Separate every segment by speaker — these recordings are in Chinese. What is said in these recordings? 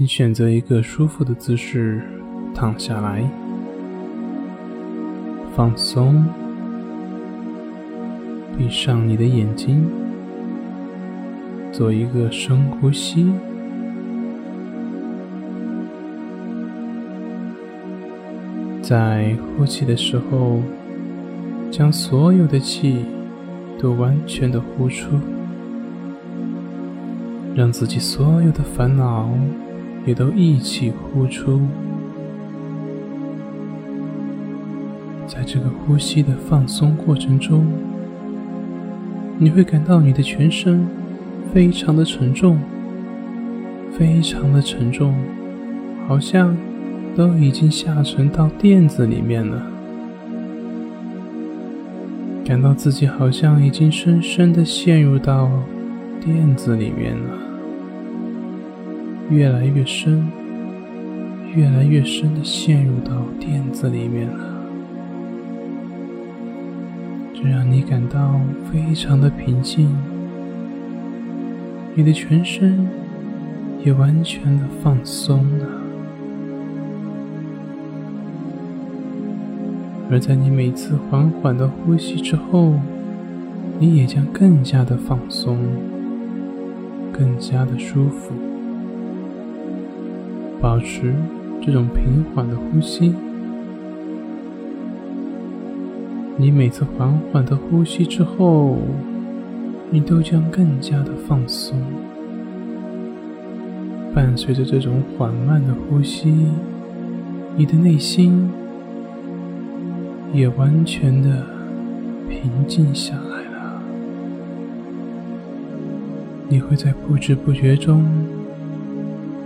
Speaker 1: 请选择一个舒服的姿势躺下来，放松，闭上你的眼睛，做一个深呼吸。在呼气的时候，将所有的气都完全的呼出，让自己所有的烦恼也都一起呼出。在这个呼吸的放松过程中，你会感到你的全身非常的沉重，非常的沉重，好像。都已经下沉到垫子里面了，感到自己好像已经深深的陷入到垫子里面了，越来越深，越来越深的陷入到垫子里面了，这让你感到非常的平静，你的全身也完全的放松了。而在你每次缓缓的呼吸之后，你也将更加的放松，更加的舒服。保持这种平缓的呼吸，你每次缓缓的呼吸之后，你都将更加的放松。伴随着这种缓慢的呼吸，你的内心。也完全的平静下来了。你会在不知不觉中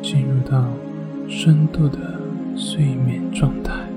Speaker 1: 进入到深度的睡眠状态。